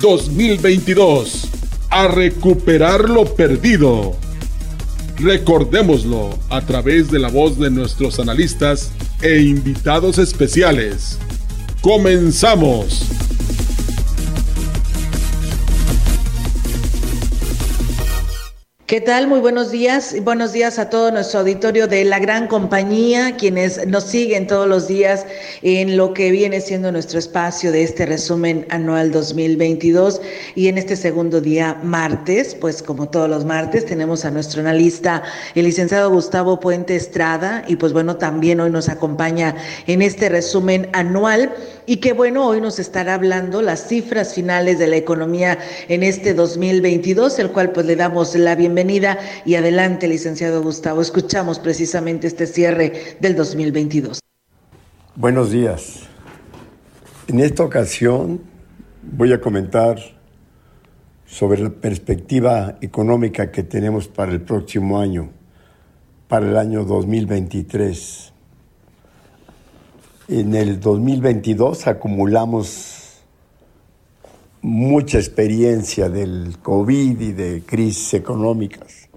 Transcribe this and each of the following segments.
2022. A recuperar lo perdido. Recordémoslo a través de la voz de nuestros analistas e invitados especiales. Comenzamos. ¿Qué tal? Muy buenos días. Buenos días a todo nuestro auditorio de la gran compañía, quienes nos siguen todos los días en lo que viene siendo nuestro espacio de este resumen anual 2022. Y en este segundo día, martes, pues como todos los martes, tenemos a nuestro analista, el licenciado Gustavo Puente Estrada. Y pues bueno, también hoy nos acompaña en este resumen anual y que bueno, hoy nos estará hablando las cifras finales de la economía en este 2022, el cual pues le damos la bienvenida y adelante, licenciado Gustavo. Escuchamos precisamente este cierre del 2022. Buenos días. En esta ocasión voy a comentar sobre la perspectiva económica que tenemos para el próximo año, para el año 2023. En el 2022 acumulamos mucha experiencia del COVID y de crisis económicas.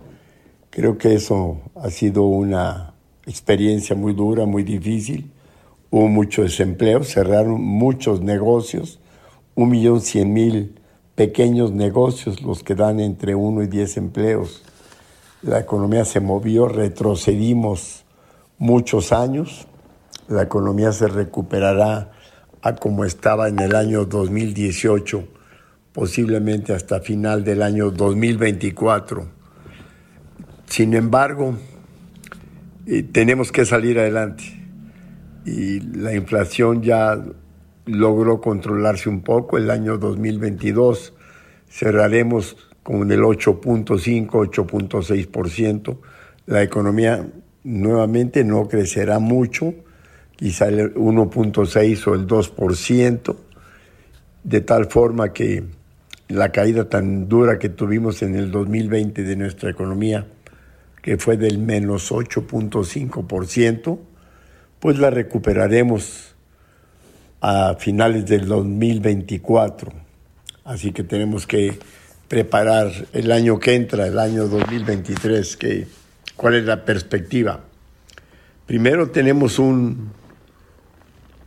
Creo que eso ha sido una experiencia muy dura, muy difícil. Hubo mucho desempleo, cerraron muchos negocios, un millón cien mil pequeños negocios, los que dan entre uno y diez empleos. La economía se movió, retrocedimos muchos años la economía se recuperará a como estaba en el año 2018, posiblemente hasta final del año 2024. Sin embargo, eh, tenemos que salir adelante y la inflación ya logró controlarse un poco. El año 2022 cerraremos con el 8.5, 8.6%. La economía nuevamente no crecerá mucho quizá el 1.6 o el 2%, de tal forma que la caída tan dura que tuvimos en el 2020 de nuestra economía, que fue del menos 8.5%, pues la recuperaremos a finales del 2024. Así que tenemos que preparar el año que entra, el año 2023, que, cuál es la perspectiva. Primero tenemos un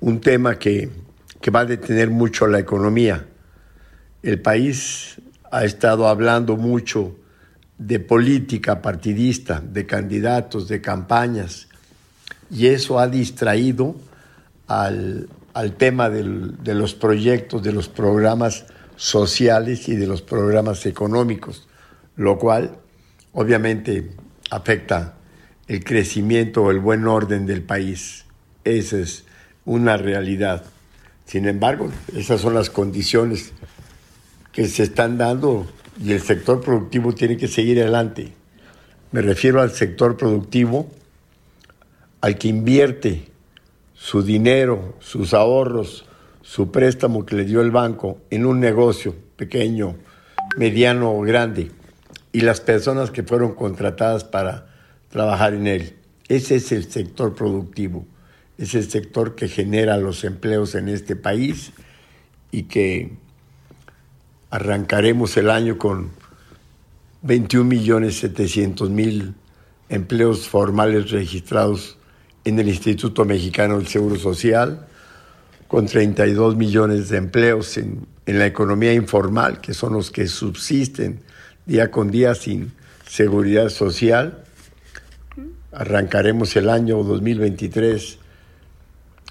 un tema que, va a detener mucho la economía. El país ha estado hablando mucho de política partidista, de candidatos, de campañas, y eso ha distraído al, tema de los proyectos, de los programas sociales y de los programas económicos, lo cual obviamente afecta el crecimiento o el buen orden del país. Ese es una realidad. Sin embargo, esas son las condiciones que se están dando y el sector productivo tiene que seguir adelante. Me refiero al sector productivo, al que invierte su dinero, sus ahorros, su préstamo que le dio el banco en un negocio pequeño, mediano o grande, y las personas que fueron contratadas para trabajar en él. Ese es el sector productivo es el sector que genera los empleos en este país y que arrancaremos el año con 21 millones 700 mil empleos formales registrados en el Instituto Mexicano del Seguro Social, con 32 millones de empleos en, en la economía informal, que son los que subsisten día con día sin seguridad social. Arrancaremos el año 2023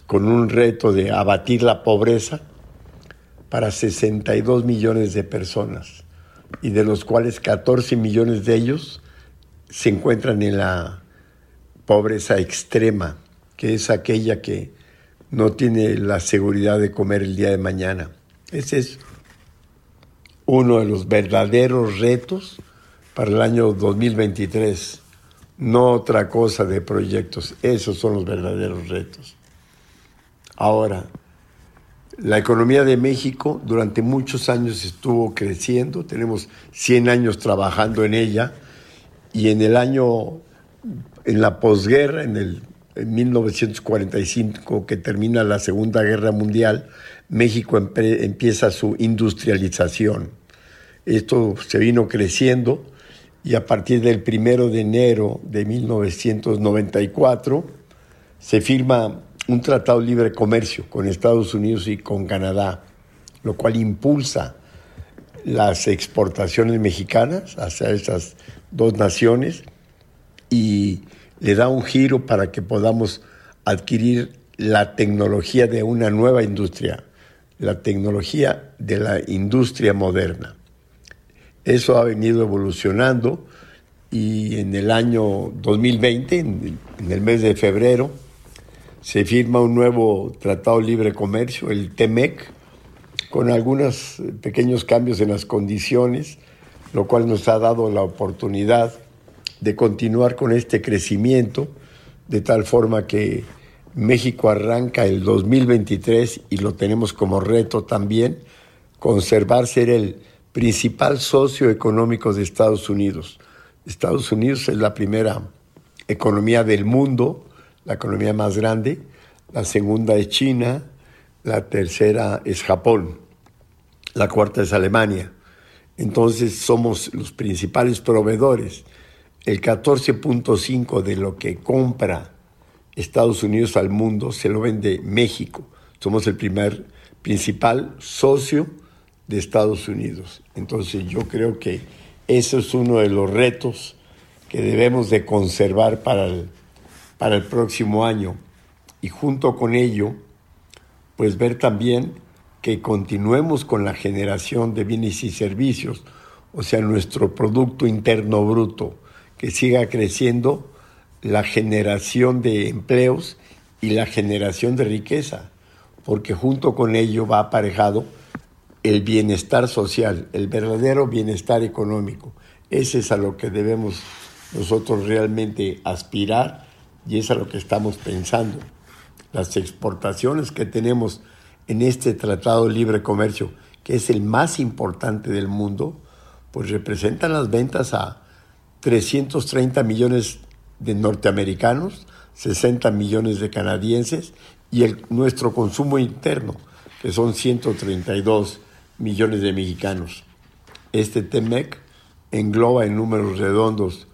con un reto de abatir la pobreza para 62 millones de personas y de los cuales 14 millones de ellos se encuentran en la pobreza extrema, que es aquella que no tiene la seguridad de comer el día de mañana. Ese es uno de los verdaderos retos para el año 2023, no otra cosa de proyectos, esos son los verdaderos retos. Ahora, la economía de México durante muchos años estuvo creciendo, tenemos 100 años trabajando en ella y en el año, en la posguerra, en el en 1945, que termina la Segunda Guerra Mundial, México empieza su industrialización. Esto se vino creciendo y a partir del primero de enero de 1994 se firma un tratado de libre comercio con Estados Unidos y con Canadá, lo cual impulsa las exportaciones mexicanas hacia esas dos naciones y le da un giro para que podamos adquirir la tecnología de una nueva industria, la tecnología de la industria moderna. Eso ha venido evolucionando y en el año 2020, en, el mes de febrero, se firma un nuevo Tratado Libre Comercio, el TEMEC, con algunos pequeños cambios en las condiciones, lo cual nos ha dado la oportunidad de continuar con este crecimiento, de tal forma que México arranca el 2023 y lo tenemos como reto también, conservar ser el principal socio económico de Estados Unidos. Estados Unidos es la primera economía del mundo, la economía más grande, la segunda es China, la tercera es Japón, la cuarta es Alemania. Entonces somos los principales proveedores el 14.5 de lo que compra Estados Unidos al mundo se lo vende México. Somos el primer principal socio de Estados Unidos. Entonces yo creo que eso es uno de los retos que debemos de conservar para el, para el próximo año. Y junto con ello, pues ver también que continuemos con la generación de bienes y servicios, o sea, nuestro Producto Interno Bruto que siga creciendo la generación de empleos y la generación de riqueza, porque junto con ello va aparejado el bienestar social, el verdadero bienestar económico. Ese es a lo que debemos nosotros realmente aspirar y es a lo que estamos pensando. Las exportaciones que tenemos en este Tratado de Libre Comercio, que es el más importante del mundo, pues representan las ventas a 330 millones de norteamericanos, 60 millones de canadienses y nuestro consumo interno, que son 132 millones de mexicanos. Este TEMEC engloba en números redondos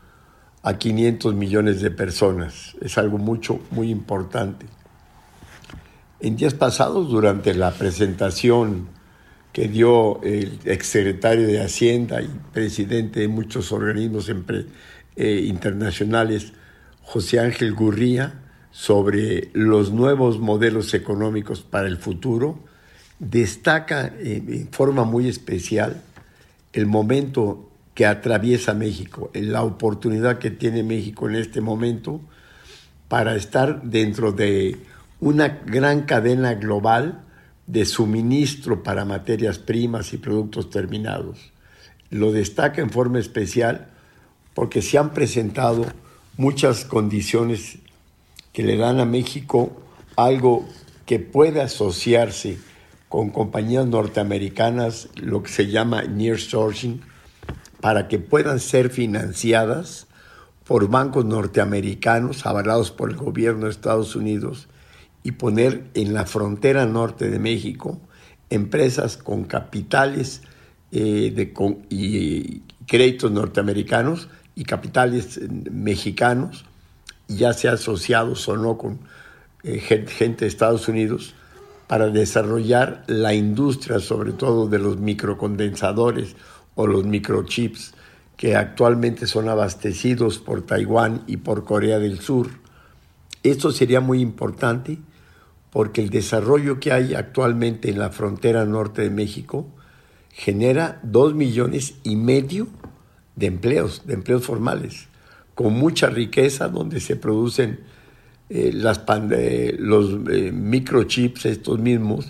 a 500 millones de personas. Es algo mucho, muy importante. En días pasados, durante la presentación que dio el exsecretario de Hacienda y presidente de muchos organismos eh, internacionales, José Ángel Gurría, sobre los nuevos modelos económicos para el futuro, destaca en forma muy especial el momento que atraviesa México, la oportunidad que tiene México en este momento para estar dentro de una gran cadena global de suministro para materias primas y productos terminados. Lo destaca en forma especial porque se han presentado muchas condiciones que le dan a México algo que puede asociarse con compañías norteamericanas, lo que se llama near sourcing, para que puedan ser financiadas por bancos norteamericanos avalados por el gobierno de Estados Unidos y poner en la frontera norte de México empresas con capitales eh, de, y créditos norteamericanos y capitales eh, mexicanos, ya sea asociados o no con eh, gente de Estados Unidos, para desarrollar la industria, sobre todo de los microcondensadores o los microchips, que actualmente son abastecidos por Taiwán y por Corea del Sur. Esto sería muy importante porque el desarrollo que hay actualmente en la frontera norte de México genera dos millones y medio de empleos, de empleos formales, con mucha riqueza donde se producen eh, las eh, los eh, microchips estos mismos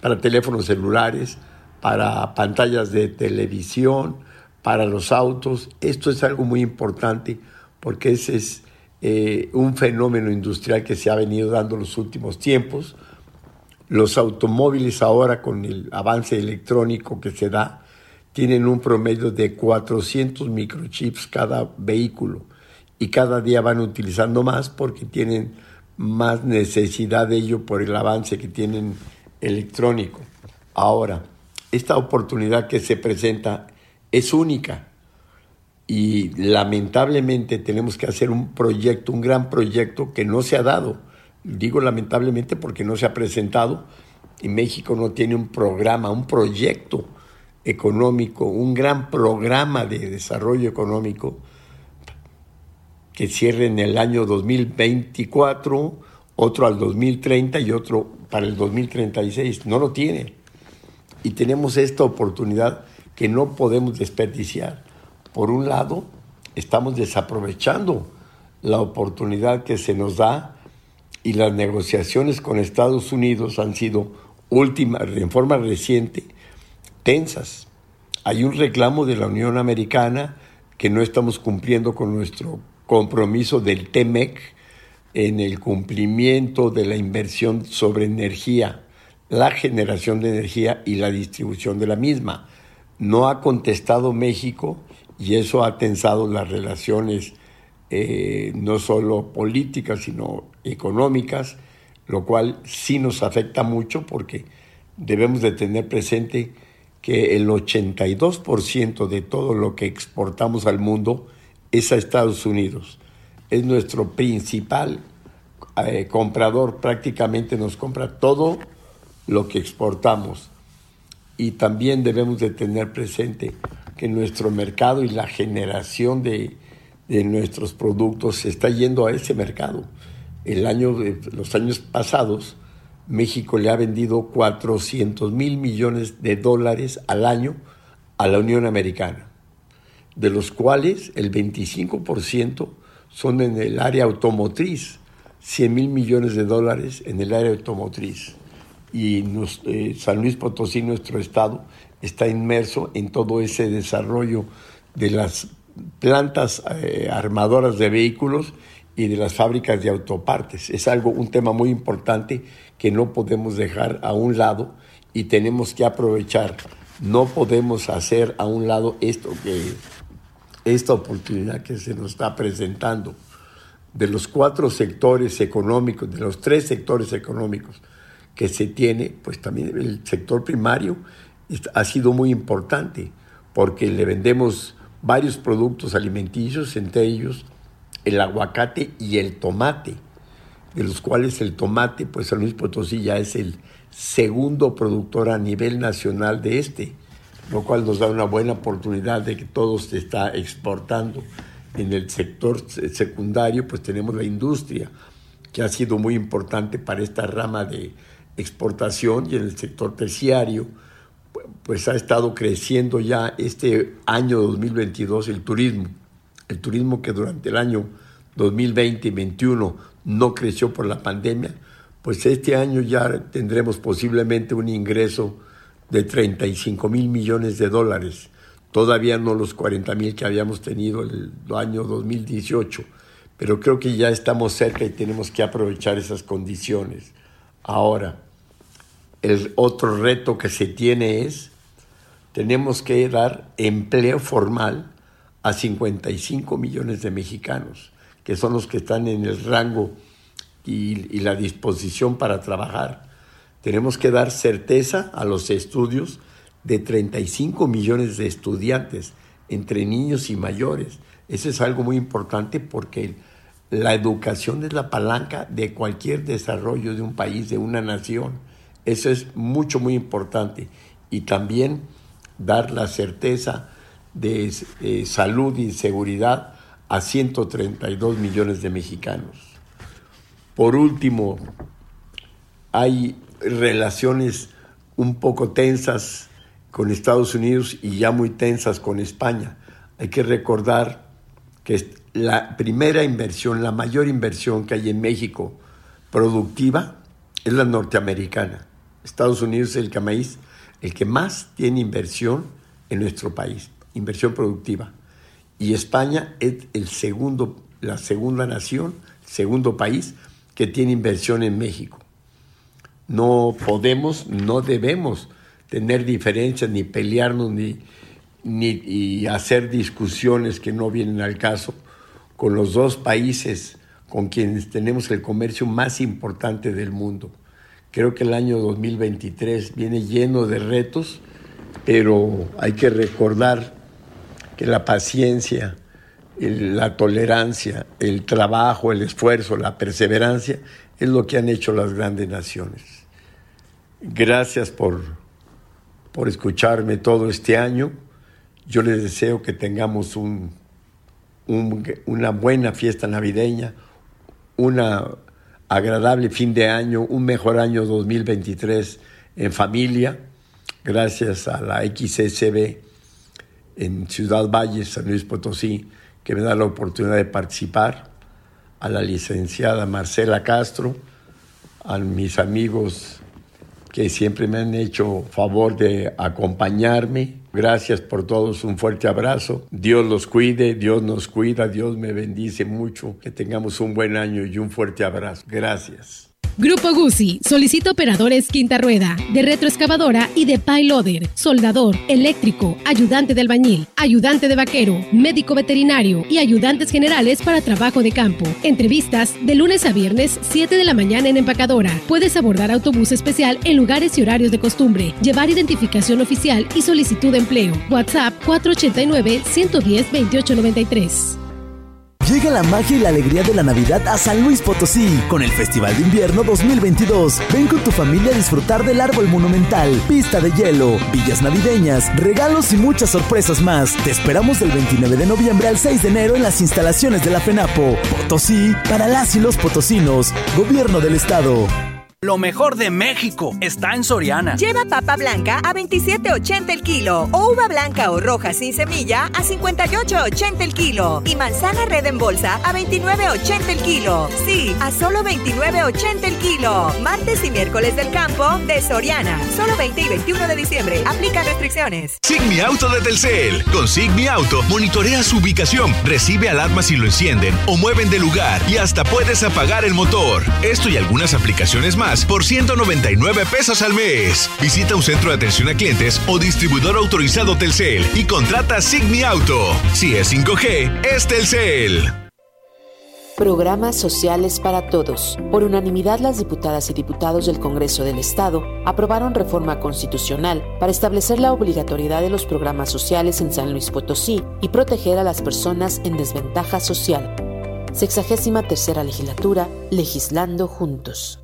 para teléfonos celulares, para pantallas de televisión, para los autos. Esto es algo muy importante porque ese es eh, un fenómeno industrial que se ha venido dando los últimos tiempos. Los automóviles ahora con el avance electrónico que se da tienen un promedio de 400 microchips cada vehículo y cada día van utilizando más porque tienen más necesidad de ello por el avance que tienen electrónico. Ahora, esta oportunidad que se presenta es única y lamentablemente tenemos que hacer un proyecto, un gran proyecto que no se ha dado. Digo lamentablemente porque no se ha presentado y México no tiene un programa, un proyecto económico, un gran programa de desarrollo económico que cierre en el año 2024, otro al 2030 y otro para el 2036. No lo tiene. Y tenemos esta oportunidad que no podemos desperdiciar. Por un lado, estamos desaprovechando la oportunidad que se nos da y las negociaciones con Estados Unidos han sido últimas, en forma reciente, tensas. Hay un reclamo de la Unión Americana que no estamos cumpliendo con nuestro compromiso del TEMEC en el cumplimiento de la inversión sobre energía, la generación de energía y la distribución de la misma. No ha contestado México y eso ha tensado las relaciones eh, no solo políticas, sino económicas, lo cual sí nos afecta mucho porque debemos de tener presente que el 82% de todo lo que exportamos al mundo es a Estados Unidos. Es nuestro principal eh, comprador, prácticamente nos compra todo lo que exportamos. Y también debemos de tener presente que nuestro mercado y la generación de, nuestros productos se está yendo a ese mercado. El año los años pasados, México le ha vendido 400 mil millones de dólares al año a la Unión Americana de los cuales el 25% son en el área automotriz, 100 mil millones de dólares en el área automotriz. Y eh, San Luis Potosí, nuestro estado, está inmerso en todo ese desarrollo de las plantas eh, armadoras de vehículos y de las fábricas de autopartes. Es algo, un tema muy importante que no podemos dejar a un lado y tenemos que aprovechar. No podemos hacer a un lado esto que esta oportunidad que se nos está presentando de los cuatro sectores económicos, de los tres sectores económicos que se tiene, pues también el sector primario ha sido muy importante porque le vendemos varios productos alimenticios, entre ellos el aguacate y el tomate, de los cuales el tomate, pues San Luis Potosí ya es el segundo productor a nivel nacional de este lo cual nos da una buena oportunidad de que todo se está exportando. En el sector secundario, pues tenemos la industria, que ha sido muy importante para esta rama de exportación, y en el sector terciario, pues ha estado creciendo ya este año 2022 el turismo. El turismo que durante el año 2020 y 2021 no creció por la pandemia, pues este año ya tendremos posiblemente un ingreso de 35 mil millones de dólares, todavía no los 40 mil que habíamos tenido el año 2018, pero creo que ya estamos cerca y tenemos que aprovechar esas condiciones. Ahora, el otro reto que se tiene es, tenemos que dar empleo formal a 55 millones de mexicanos, que son los que están en el rango y, la disposición para trabajar. Tenemos que dar certeza a los estudios de 35 millones de estudiantes entre niños y mayores. Eso es algo muy importante porque la educación es la palanca de cualquier desarrollo de un país, de una nación. Eso es mucho, muy importante. Y también dar la certeza de eh, salud y seguridad a 132 millones de mexicanos. Por último, hay relaciones un poco tensas con Estados Unidos y ya muy tensas con España. Hay que recordar que la primera inversión, la mayor inversión que hay en México productiva es la norteamericana. Estados Unidos es el que, más, el que más tiene inversión en nuestro país, inversión productiva. Y España es el segundo, la segunda nación, segundo país que tiene inversión en México. No podemos, no debemos tener diferencias, ni pelearnos, ni, ni hacer discusiones que no vienen al caso con los dos países con quienes tenemos el comercio más importante del mundo. Creo que el año 2023 viene lleno de retos, pero hay que recordar que la paciencia, la tolerancia, el trabajo, el esfuerzo, la perseverancia es lo que han hecho las grandes naciones. Gracias por, por escucharme todo este año. Yo les deseo que tengamos un, una buena fiesta navideña, una agradable fin de año, un mejor año 2023 en familia, gracias a la XSB en Ciudad Valle, San Luis Potosí, que me da la oportunidad de participar, a la licenciada Marcela Castro, a mis amigos que siempre me han hecho favor de acompañarme. Gracias por todos, un fuerte abrazo. Dios los cuide, Dios nos cuida, Dios me bendice mucho. Que tengamos un buen año y un fuerte abrazo. Gracias. Grupo Guzzi solicita operadores quinta rueda, de retroexcavadora y de payloader, soldador, eléctrico, ayudante de albañil, ayudante de vaquero, médico veterinario y ayudantes generales para trabajo de campo. Entrevistas de lunes a viernes, 7 de la mañana en empacadora. Puedes abordar autobús especial en lugares y horarios de costumbre, llevar identificación oficial y solicitud de empleo. WhatsApp 489 110 2893. Llega la magia y la alegría de la Navidad a San Luis Potosí con el Festival de Invierno 2022. Ven con tu familia a disfrutar del árbol monumental, pista de hielo, villas navideñas, regalos y muchas sorpresas más. Te esperamos del 29 de noviembre al 6 de enero en las instalaciones de la FENAPO. Potosí para las y los potosinos. Gobierno del Estado. Lo mejor de México está en Soriana. Lleva papa blanca a 27.80 el kilo o uva blanca o roja sin semilla a 58.80 el kilo y manzana red en bolsa a 29.80 el kilo. Sí, a solo 29.80 el kilo. Martes y miércoles del campo de Soriana. Solo 20 y 21 de diciembre. Aplica restricciones. Sigmi Auto de Telcel. Con Sigmi Auto monitorea su ubicación, recibe alarmas si lo encienden o mueven de lugar y hasta puedes apagar el motor. Esto y algunas aplicaciones más por 199 pesos al mes. Visita un centro de atención a clientes o distribuidor autorizado Telcel y contrata Sigmi Auto. Si es 5G, es Telcel. Programas sociales para todos. Por unanimidad, las diputadas y diputados del Congreso del Estado aprobaron reforma constitucional para establecer la obligatoriedad de los programas sociales en San Luis Potosí y proteger a las personas en desventaja social. Sexagésima tercera legislatura, legislando juntos.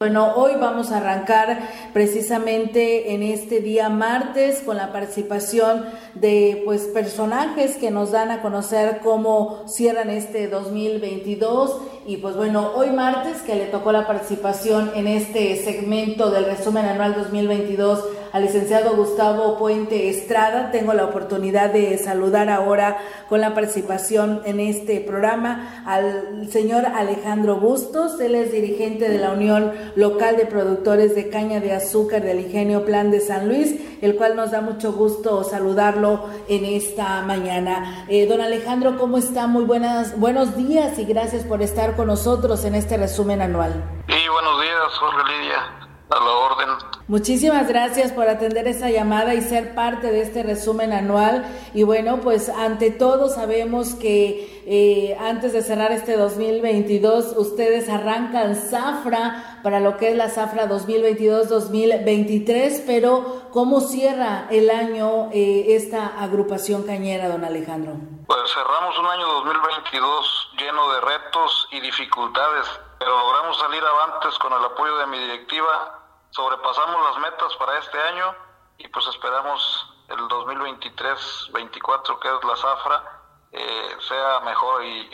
Bueno, hoy vamos a arrancar precisamente en este día martes con la participación de pues personajes que nos dan a conocer cómo cierran este 2022 y pues bueno, hoy martes que le tocó la participación en este segmento del resumen anual 2022 al licenciado Gustavo Puente Estrada. Tengo la oportunidad de saludar ahora con la participación en este programa al señor Alejandro Bustos. Él es dirigente de la Unión Local de Productores de Caña de Azúcar del Ingenio Plan de San Luis, el cual nos da mucho gusto saludarlo en esta mañana. Eh, don Alejandro, ¿cómo está? Muy buenas, buenos días y gracias por estar con nosotros en este resumen anual. Sí, buenos días, Jorge Lidia. A la orden. Muchísimas gracias por atender esta llamada y ser parte de este resumen anual. Y bueno, pues ante todo sabemos que eh, antes de cerrar este 2022, ustedes arrancan Zafra para lo que es la Zafra 2022-2023, pero ¿cómo cierra el año eh, esta agrupación cañera, don Alejandro? Pues cerramos un año 2022 lleno de retos y dificultades, pero logramos salir avantes con el apoyo de mi directiva sobrepasamos las metas para este año y pues esperamos el 2023-24 que es la zafra eh, sea mejor y,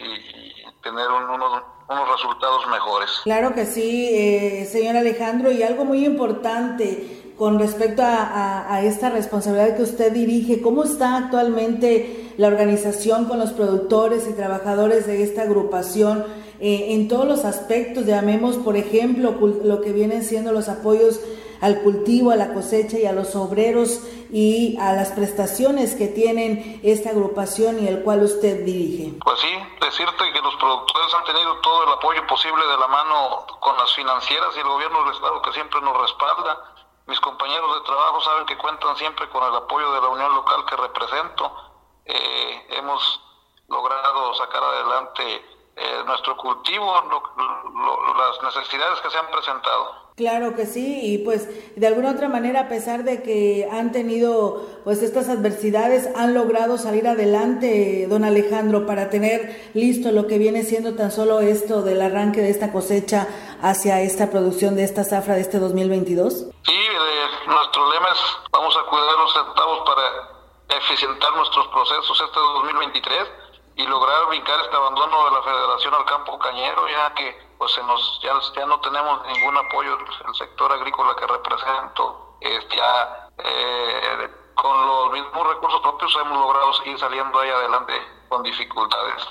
tener unos, unos, resultados mejores. Claro que sí, eh, señor Alejandro, y algo muy importante con respecto a, a, esta responsabilidad que usted dirige, ¿cómo está actualmente la organización con los productores y trabajadores de esta agrupación? Eh, en todos los aspectos, llamemos por ejemplo lo que vienen siendo los apoyos al cultivo, a la cosecha y a los obreros y a las prestaciones que tienen esta agrupación y el cual usted dirige. Pues sí, decirte que los productores han tenido todo el apoyo posible de la mano con las financieras y el gobierno del Estado que siempre nos respalda. Mis compañeros de trabajo saben que cuentan siempre con el apoyo de la unión local que represento. Eh, hemos logrado sacar adelante eh, nuestro cultivo, las necesidades que se han presentado. Claro que sí, y pues de alguna otra manera, a pesar de que han tenido pues estas adversidades, han logrado salir adelante, don Alejandro, para tener listo lo que viene siendo tan solo esto del arranque de esta cosecha hacia esta producción de esta zafra de este 2022. Sí, eh, nuestro lema es vamos a cuidar los centavos para eficientar nuestros procesos este 2023 y lograr brincar este abandono de la federación al campo cañero, ya que pues se nos ya, ya no tenemos ningún apoyo del sector agrícola que represento. Este, ya eh, con los mismos recursos propios hemos logrado seguir saliendo ahí adelante con dificultades.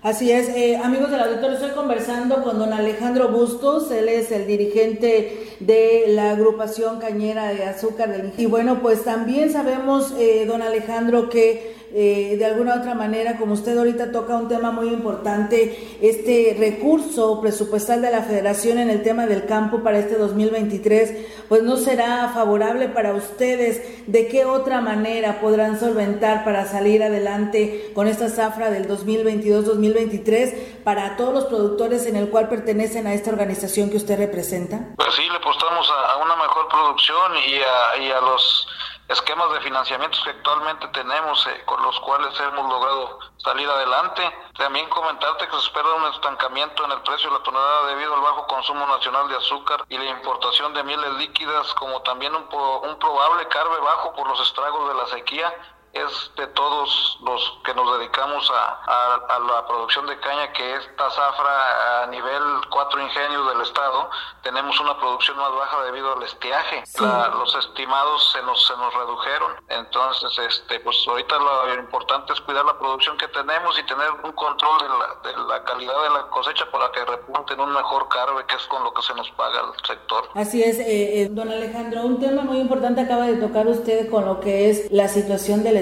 Así es, eh, amigos del auditorio, estoy conversando con don Alejandro Bustos, él es el dirigente de la agrupación cañera de azúcar del Y bueno, pues también sabemos, eh, don Alejandro, que eh, de alguna otra manera, como usted ahorita toca un tema muy importante, este recurso presupuestal de la federación en el tema del campo para este 2023, pues no será favorable para ustedes. ¿De qué otra manera podrán solventar para salir adelante con esta zafra del 2022-2023 para todos los productores en el cual pertenecen a esta organización que usted representa? Pues sí, le apostamos a, una mejor producción y y a los esquemas de financiamiento que actualmente tenemos eh, con los cuales hemos logrado salir adelante. También comentarte que se espera un estancamiento en el precio de la tonelada debido al bajo consumo nacional de azúcar y la importación de mieles líquidas, como también un, un probable carbe bajo por los estragos de la sequía es de todos los que nos dedicamos a, a, la producción de caña, que esta zafra a nivel cuatro ingenios del estado, tenemos una producción más baja debido al estiaje. los estimados se nos, se nos redujeron. Entonces, este, pues ahorita lo importante es cuidar la producción que tenemos y tener un control de la, de la calidad de la cosecha para que repunten un mejor carbe, que es con lo que se nos paga el sector. Así es, eh, eh, don Alejandro, un tema muy importante acaba de tocar usted con lo que es la situación del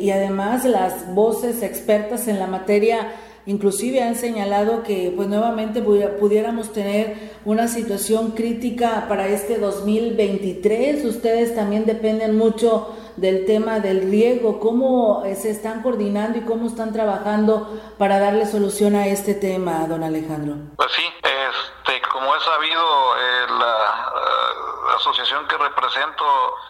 y además las voces expertas en la materia inclusive han señalado que pues nuevamente pudiéramos tener una situación crítica para este 2023. Ustedes también dependen mucho del tema del riego, cómo eh, se están coordinando y cómo están trabajando para darle solución a este tema, don Alejandro. Pues sí, este, como he sabido, eh, la asociación que represento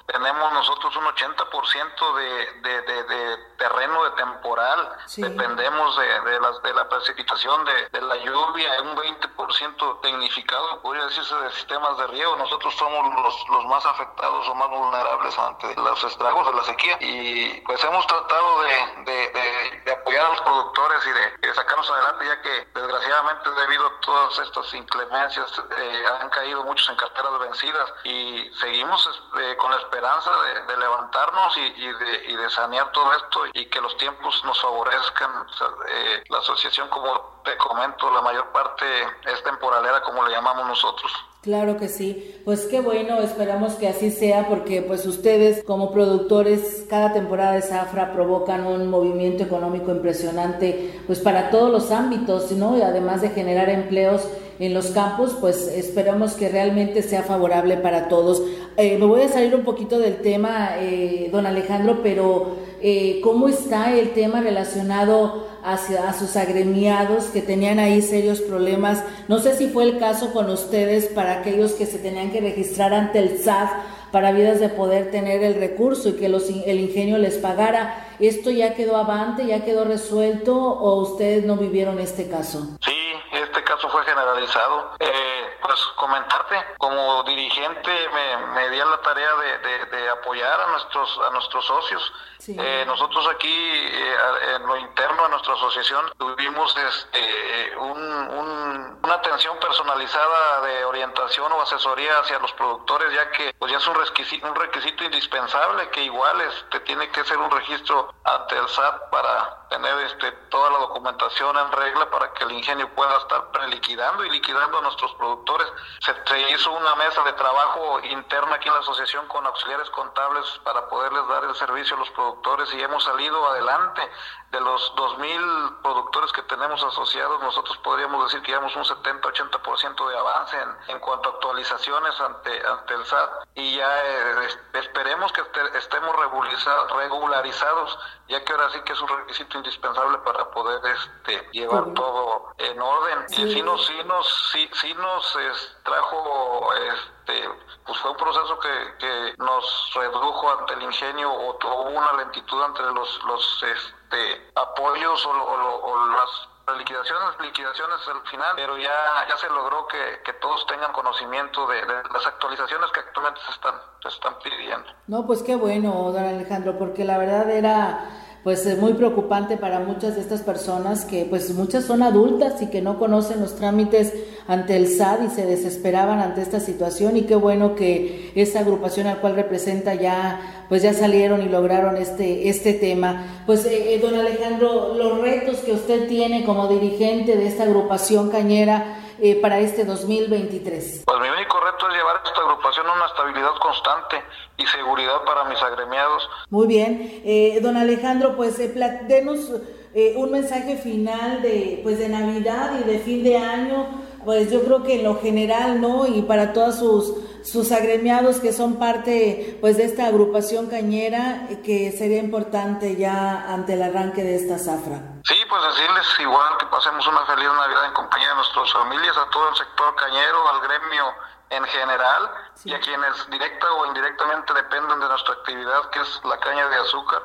tenemos nosotros un 80% de, de, de, de, terreno de temporal, dependemos de, de, la, de la precipitación, de, de la lluvia, un 20% tecnificado, podría decirse, de sistemas de riego. Nosotros somos los, los más afectados o más vulnerables ante los estragos de la sequía. Y pues hemos tratado de, de, de apoyar a los productores y de, sacarnos adelante, ya que desgraciadamente debido a todas estas inclemencias eh, han caído muchos en carteras vencidas. Y seguimos eh, con la esperanza de, levantarnos y, de, y, de, sanear todo esto y que los tiempos nos favorezcan. Eh, la asociación, como te comento, la mayor parte es temporalera, como le llamamos nosotros. Claro que sí, pues qué bueno, esperamos que así sea porque pues ustedes como productores cada temporada de Zafra provocan un movimiento económico impresionante pues para todos los ámbitos, ¿no? Y además de generar empleos en los campos, pues esperamos que realmente sea favorable para todos. Eh, me voy a salir un poquito del tema, eh, don Alejandro, pero eh, ¿cómo está el tema relacionado hacia, a sus agremiados que tenían ahí serios problemas. No sé si fue el caso con ustedes para aquellos que se tenían que registrar ante el SAT para vidas de poder tener el recurso y que los, el ingenio les pagara. ¿Esto ya quedó avante, ya quedó resuelto o ustedes no vivieron este caso? Sí, este caso fue generalizado. Eh, pues comentarte, como dirigente me, me di a la tarea de, de, apoyar a nuestros, a nuestros socios. Eh, nosotros aquí, eh, en lo interno de nuestra asociación, tuvimos este, un, una atención personalizada de orientación o asesoría hacia los productores, ya que pues ya es un requisito, un requisito indispensable que igual este, tiene que ser un registro ante el SAT para tener este, toda la documentación en regla para que el ingenio pueda estar preliquidando y liquidando a nuestros productores. Se, se, hizo una mesa de trabajo interna aquí en la asociación con auxiliares contables para poderles dar el servicio a los productores y hemos salido adelante. De los 2.000 productores que tenemos asociados, nosotros podríamos decir que llevamos un 70-80% de avance en, en, cuanto a actualizaciones ante, ante el SAT. Y ya eh, esperemos que estemos regularizados, ya que ahora sí que es un requisito indispensable para poder este, llevar todo en orden. Y sí. nos, sí nos, sí, sí nos trajo, este, pues fue un proceso que, que nos redujo ante el ingenio o tuvo una lentitud ante los, los este, apoyos o, o, las liquidaciones, liquidaciones al final, pero ya, ya se logró que, que todos tengan conocimiento de, de, las actualizaciones que actualmente se están, se están pidiendo. No, pues qué bueno, don Alejandro, porque la verdad era pues es muy preocupante para muchas de estas personas que pues muchas son adultas y que no conocen los trámites ante el SAT y se desesperaban ante esta situación y qué bueno que esa agrupación al cual representa ya pues ya salieron y lograron este este tema. Pues eh, eh, don Alejandro, los retos que usted tiene como dirigente de esta agrupación cañera eh, para este 2023? Pues mi único reto es llevar esta agrupación a una estabilidad constante y seguridad para mis agremiados. Muy bien. Eh, don Alejandro, pues eh, denos eh, un mensaje final de, pues, de Navidad y de fin de año. Pues yo creo que en lo general, ¿no? Y para todos sus, sus agremiados que son parte pues de esta agrupación cañera, que sería importante ya ante el arranque de esta zafra. Sí, pues decirles igual que pasemos una feliz Navidad en compañía de nuestras familias, a todo el sector cañero, al gremio en general y a quienes directa o indirectamente dependen de nuestra actividad que es la caña de azúcar.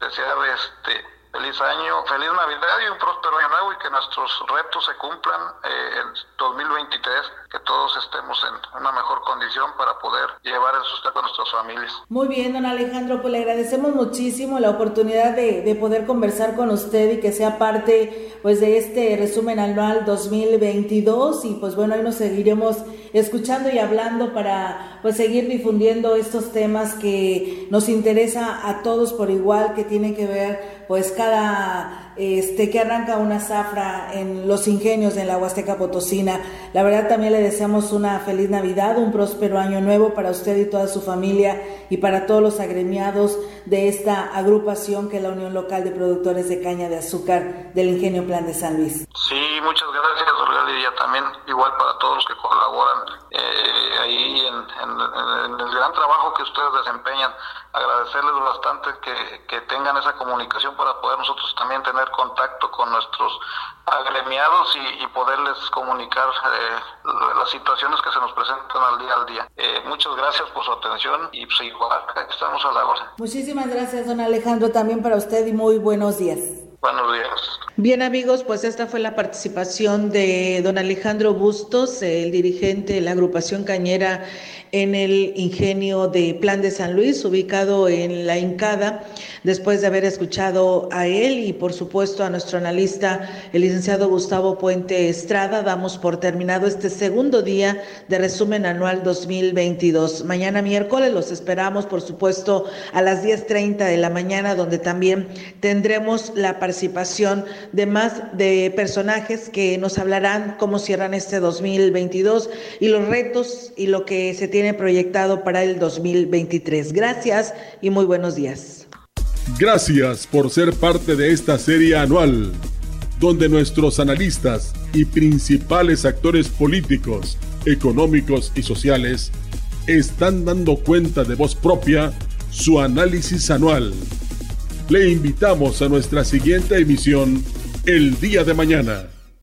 Desear este feliz año, feliz Navidad y un próspero año nuevo y que nuestros retos se cumplan eh, en 2023, que todos estemos en una mejor condición para poder llevar el sustento a nuestras familias. Muy bien, don Alejandro, pues le agradecemos muchísimo la oportunidad de, de poder conversar con usted y que sea parte pues de este resumen anual 2022 y pues bueno, ahí nos seguiremos escuchando y hablando para pues seguir difundiendo estos temas que nos interesa a todos por igual, que tienen que ver pues cada este que arranca una zafra en los ingenios en la Huasteca Potosina. La verdad también le deseamos una feliz Navidad, un próspero año nuevo para usted y toda su familia y para todos los agremiados de esta agrupación que es la Unión Local de Productores de Caña de Azúcar del Ingenio Plan de San Luis. Sí, muchas gracias, Olga Lidia, también igual para todos los que colaboran eh, ahí en, en, en el gran trabajo que ustedes desempeñan. Agradecerles bastante que, que tengan esa comunicación para poder nosotros también tener contacto con nuestros agremiados y, poderles comunicar eh, las situaciones que se nos presentan al día al día. Eh, muchas gracias por su atención y pues igual estamos a la orden. Muchísimas gracias, don Alejandro, también para usted y muy buenos días. Buenos días. Bien amigos, pues esta fue la participación de don Alejandro Bustos, el dirigente de la agrupación cañera en el ingenio de Plan de San Luis, ubicado en la Incada, después de haber escuchado a él y por supuesto a nuestro analista, el licenciado Gustavo Puente Estrada, damos por terminado este segundo día de resumen anual 2022. Mañana miércoles los esperamos, por supuesto, a las 10.30 de la mañana, donde también tendremos la participación de más de personajes que nos hablarán cómo cierran este 2022 y los retos y lo que se tiene proyectado para el 2023. Gracias y muy buenos días. Gracias por ser parte de esta serie anual, donde nuestros analistas y principales actores políticos, económicos y sociales están dando cuenta de voz propia su análisis anual. Le invitamos a nuestra siguiente emisión el día de mañana.